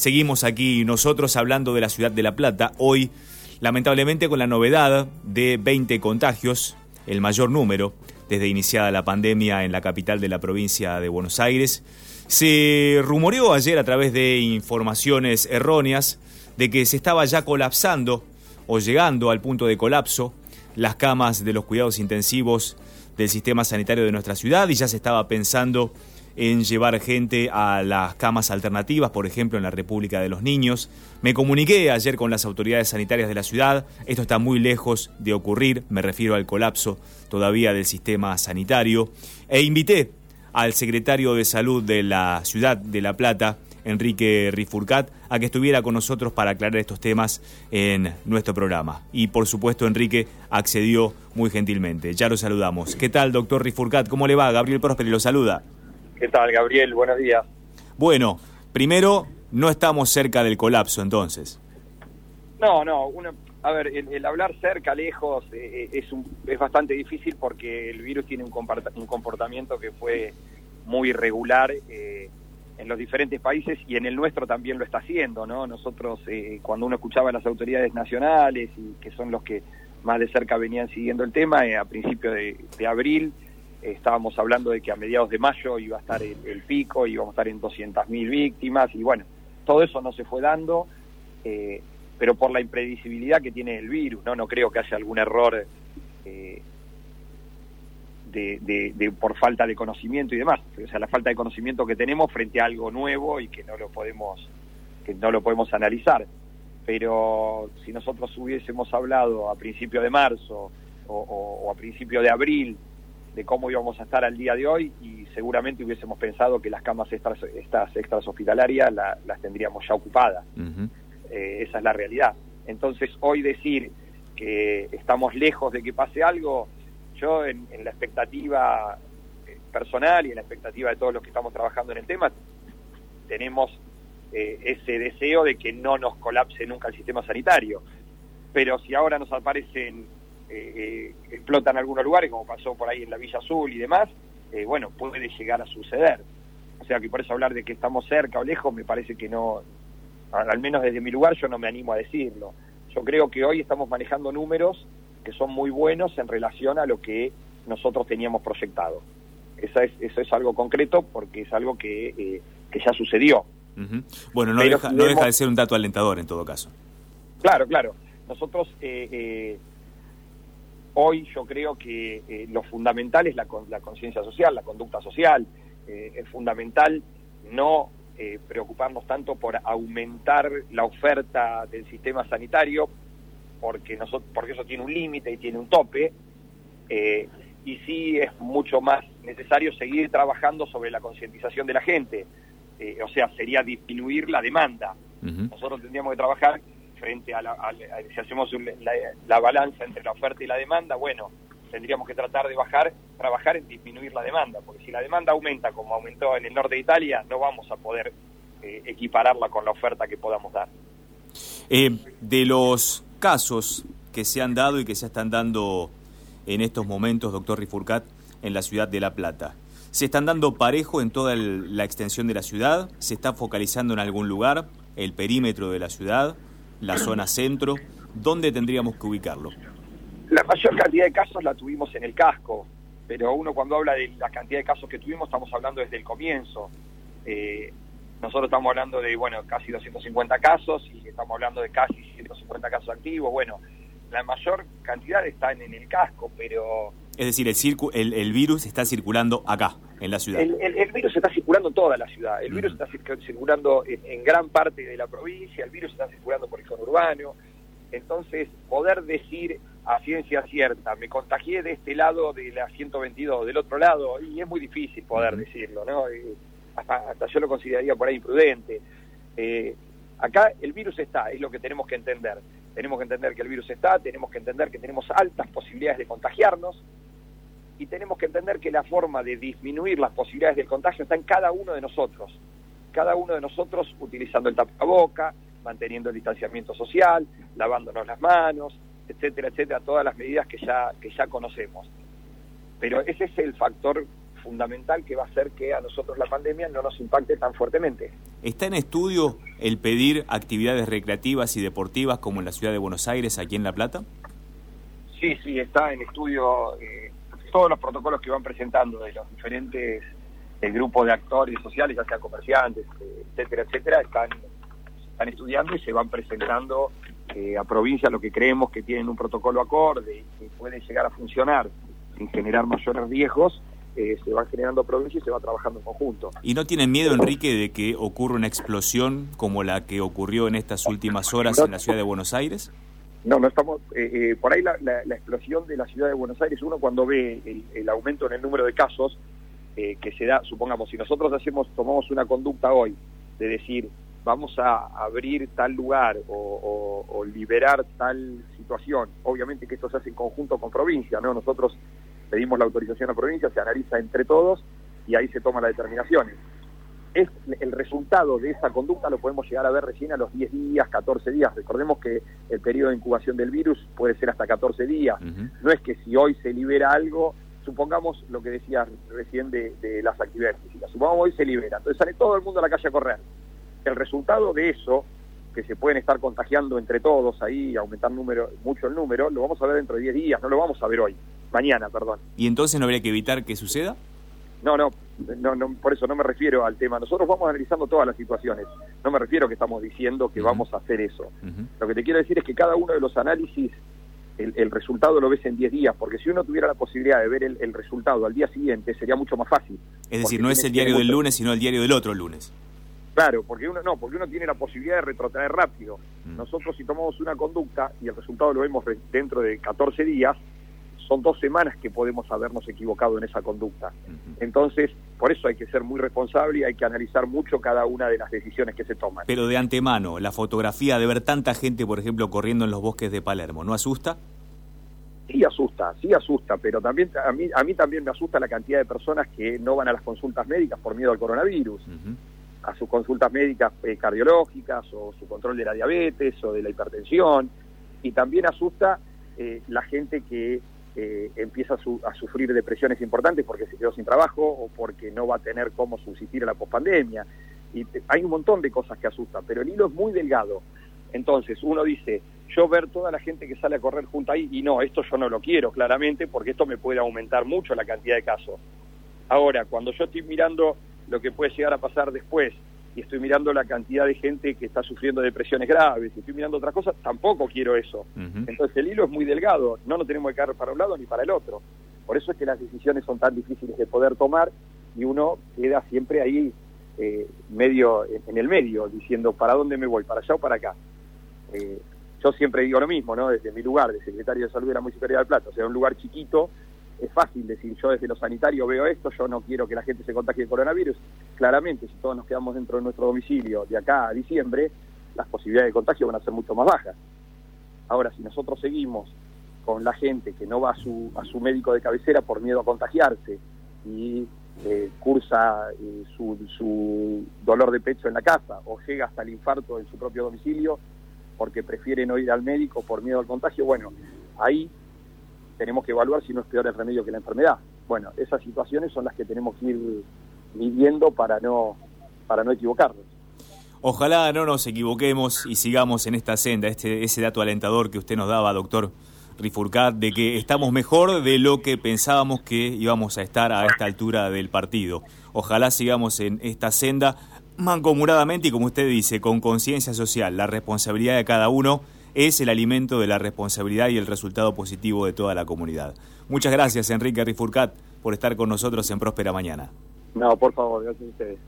Seguimos aquí nosotros hablando de la ciudad de La Plata, hoy lamentablemente con la novedad de 20 contagios, el mayor número desde iniciada la pandemia en la capital de la provincia de Buenos Aires. Se rumoreó ayer a través de informaciones erróneas de que se estaba ya colapsando o llegando al punto de colapso las camas de los cuidados intensivos del sistema sanitario de nuestra ciudad y ya se estaba pensando en llevar gente a las camas alternativas, por ejemplo en la República de los Niños. Me comuniqué ayer con las autoridades sanitarias de la ciudad, esto está muy lejos de ocurrir, me refiero al colapso todavía del sistema sanitario, e invité al secretario de Salud de la ciudad de La Plata, Enrique Rifurcat, a que estuviera con nosotros para aclarar estos temas en nuestro programa. Y por supuesto, Enrique accedió muy gentilmente. Ya lo saludamos. ¿Qué tal, doctor Rifurcat? ¿Cómo le va? Gabriel Prósperi lo saluda. ¿Qué tal, Gabriel? Buenos días. Bueno, primero, no estamos cerca del colapso entonces. No, no, a ver, el, hablar cerca, lejos, eh, eh, es, un, es bastante difícil porque el virus tiene un, comportamiento que fue muy irregular eh, en los diferentes países y en el nuestro también lo está haciendo, ¿no? Nosotros, cuando uno escuchaba a las autoridades nacionales y que son los que más de cerca venían siguiendo el tema, a principios de, de abril, estábamos hablando de que a mediados de mayo iba a estar el, pico, íbamos a estar en 200.000 víctimas y bueno, todo eso no se fue dando, eh, pero por la impredecibilidad que tiene el virus, no, no creo que haya algún error eh, de, por falta de conocimiento y demás, o sea, la falta de conocimiento que tenemos frente a algo nuevo y que no lo podemos que no lo podemos analizar. Pero si nosotros hubiésemos hablado a principio de marzo o a principio de abril de cómo íbamos a estar al día de hoy y seguramente hubiésemos pensado que las camas extras, estas extras hospitalarias las tendríamos ya ocupadas. Eh, esa es la realidad. Entonces, hoy decir que estamos lejos de que pase algo, yo en, la expectativa eh, personal y en la expectativa de todos los que estamos trabajando en el tema, tenemos eh, ese deseo de que no nos colapse nunca el sistema sanitario. Pero si ahora nos aparecen eh, eh, explotan algunos lugares, como pasó por ahí en la Villa Azul y demás, eh, bueno, puede llegar a suceder. O sea que por eso hablar de que estamos cerca o lejos me parece que no, al menos desde mi lugar yo no me animo a decirlo. Yo creo que hoy estamos manejando números que son muy buenos en relación a lo que nosotros teníamos proyectado. Esa es, eso es algo concreto porque es algo que, eh, que ya sucedió. Bueno, no, deja, no deja de ser un dato alentador en todo caso. Claro, claro. Nosotros eh, Hoy yo creo que eh, lo fundamental es la, la conciencia social, la conducta social. Eh, es fundamental no eh, preocuparnos tanto por aumentar la oferta del sistema sanitario, porque, nosotros, porque eso tiene un límite y tiene un tope, y sí es mucho más necesario seguir trabajando sobre la concientización de la gente. o sea, sería disminuir la demanda. Nosotros tendríamos que trabajar frente a, la, si hacemos la, balanza entre la oferta y la demanda, bueno, tendríamos que tratar de bajar, trabajar en disminuir la demanda, porque si la demanda aumenta como aumentó en el norte de Italia, no vamos a poder eh, equipararla con la oferta que podamos dar. Eh, de los casos que se han dado y que se están dando en estos momentos, doctor Rifurcat, en la ciudad de La Plata, ¿se están dando parejo en toda la extensión de la ciudad? ¿Se está focalizando en algún lugar? ¿El perímetro de la ciudad? La zona centro, ¿dónde tendríamos que ubicarlo? La mayor cantidad de casos la tuvimos en el casco, pero uno cuando habla de la cantidad de casos que tuvimos estamos hablando desde el comienzo. Eh, nosotros estamos hablando de, bueno, casi 250 casos y estamos hablando de casi 150 casos activos. Bueno, la mayor cantidad está en, el casco, pero... Es decir, el, el, virus está circulando acá, en la ciudad. El, virus está circulando en toda la ciudad. El virus está circulando en, gran parte de la provincia, el virus está circulando por el conurbano. Entonces, poder decir a ciencia cierta, me contagié de este lado de la 122, del otro lado, y es muy difícil poder decirlo, ¿no? hasta, hasta yo lo consideraría por ahí imprudente. Eh, acá el virus está, es lo que tenemos que entender tenemos que entender que el virus está, tenemos que entender que tenemos altas posibilidades de contagiarnos y tenemos que entender que la forma de disminuir las posibilidades del contagio está en cada uno de nosotros. Cada uno de nosotros utilizando el tapaboca, manteniendo el distanciamiento social, lavándonos las manos, etcétera, etcétera, todas las medidas que ya, que ya conocemos. Pero ese es el factor fundamental que va a hacer que a nosotros la pandemia no nos impacte tan fuertemente. ¿Está en estudio el pedir actividades recreativas y deportivas como en la ciudad de Buenos Aires, aquí en La Plata? Sí, sí, está en estudio eh, todos los protocolos que van presentando de los diferentes el grupo de actores sociales, ya sean comerciantes, eh, etcétera, etcétera, están, están estudiando y se van presentando eh, a provincias lo que creemos que tienen un protocolo acorde y que puede llegar a funcionar sin generar mayores riesgos, eh, se van generando provincias y se va trabajando en conjunto. ¿Y no tienen miedo, Enrique, de que ocurra una explosión como la que ocurrió en estas últimas horas en la ciudad de Buenos Aires? No, no estamos. por ahí la, explosión de la ciudad de Buenos Aires, uno cuando ve el aumento en el número de casos, eh, que se da, supongamos, si nosotros hacemos, tomamos una conducta hoy de decir, vamos a abrir tal lugar o, liberar tal situación, obviamente que esto se hace en conjunto con provincia, ¿no? Nosotros pedimos la autorización a provincia, se analiza entre todos y ahí se toman las determinaciones. Es el resultado de esa conducta lo podemos llegar a ver recién a los 10 días, 14 días. Recordemos que el periodo de incubación del virus puede ser hasta 14 días. No es que si hoy se libera algo, supongamos lo que decías recién de, las actividades físicas, supongamos hoy se libera, entonces sale todo el mundo a la calle a correr. El resultado de eso, que se pueden estar contagiando entre todos ahí, aumentar número, mucho el número, lo vamos a ver dentro de 10 días, no lo vamos a ver hoy, mañana, perdón. ¿Y entonces no habría que evitar que suceda? No, no, no, no, por eso no me refiero al tema. Nosotros vamos analizando todas las situaciones. No me refiero que estamos diciendo que vamos a hacer eso. Lo que te quiero decir es que cada uno de los análisis el, resultado lo ves en 10 días, porque si uno tuviera la posibilidad de ver el, resultado al día siguiente sería mucho más fácil. Es decir, no es el diario del lunes, sino el diario del otro lunes. Claro, porque uno no, porque uno tiene la posibilidad de retrotraer rápido. Mm. Nosotros si tomamos una conducta y el resultado lo vemos dentro de 14 días, son dos semanas que podemos habernos equivocado en esa conducta. Entonces, por eso hay que ser muy responsable y hay que analizar mucho cada una de las decisiones que se toman. Pero de antemano, la fotografía de ver tanta gente, por ejemplo, corriendo en los bosques de Palermo, ¿no asusta? Sí asusta, sí asusta, pero también a mí, a mí también me asusta la cantidad de personas que no van a las consultas médicas por miedo al coronavirus, a sus consultas médicas eh, cardiológicas o su control de la diabetes o de la hipertensión, y también asusta eh, la gente que eh, empieza a, sufrir depresiones importantes porque se quedó sin trabajo o porque no va a tener cómo subsistir a la pospandemia. Y hay un montón de cosas que asustan, pero el hilo es muy delgado. Entonces uno dice, yo ver toda la gente que sale a correr junto ahí, y no, esto yo no lo quiero claramente porque esto me puede aumentar mucho la cantidad de casos. Ahora, cuando yo estoy mirando lo que puede llegar a pasar después y estoy mirando la cantidad de gente que está sufriendo depresiones graves, y estoy mirando otras cosas, tampoco quiero eso. Entonces el hilo es muy delgado, no nos tenemos que caer para un lado ni para el otro. Por eso es que las decisiones son tan difíciles de poder tomar y uno queda siempre ahí eh, medio en el medio, diciendo para dónde me voy, para allá o para acá. Eh, yo siempre digo lo mismo, ¿no? Desde mi lugar de secretario de salud de la Municipalidad del Plata, o sea, un lugar chiquito, es fácil decir, yo desde lo sanitario veo esto, yo no quiero que la gente se contagie de coronavirus. Claramente, si todos nos quedamos dentro de nuestro domicilio de acá a diciembre, las posibilidades de contagio van a ser mucho más bajas. Ahora, si nosotros seguimos con la gente que no va a su, a su médico de cabecera por miedo a contagiarse y eh, cursa eh, su, su dolor de pecho en la casa o llega hasta el infarto en su propio domicilio porque prefiere no ir al médico por miedo al contagio, bueno, ahí tenemos que evaluar si no es peor el remedio que la enfermedad. Bueno, esas situaciones son las que tenemos que ir midiendo para no, para no equivocarnos. Ojalá no nos equivoquemos y sigamos en esta senda, este, ese dato alentador que usted nos daba, doctor Rifurcat, de que estamos mejor de lo que pensábamos que íbamos a estar a esta altura del partido. Ojalá sigamos en esta senda mancomunadamente y como usted dice, con conciencia social. La responsabilidad de cada uno es el alimento de la responsabilidad y el resultado positivo de toda la comunidad. Muchas gracias, Enrique Rifurcat, por estar con nosotros en Próspera Mañana. No, por favor, gracias a ustedes.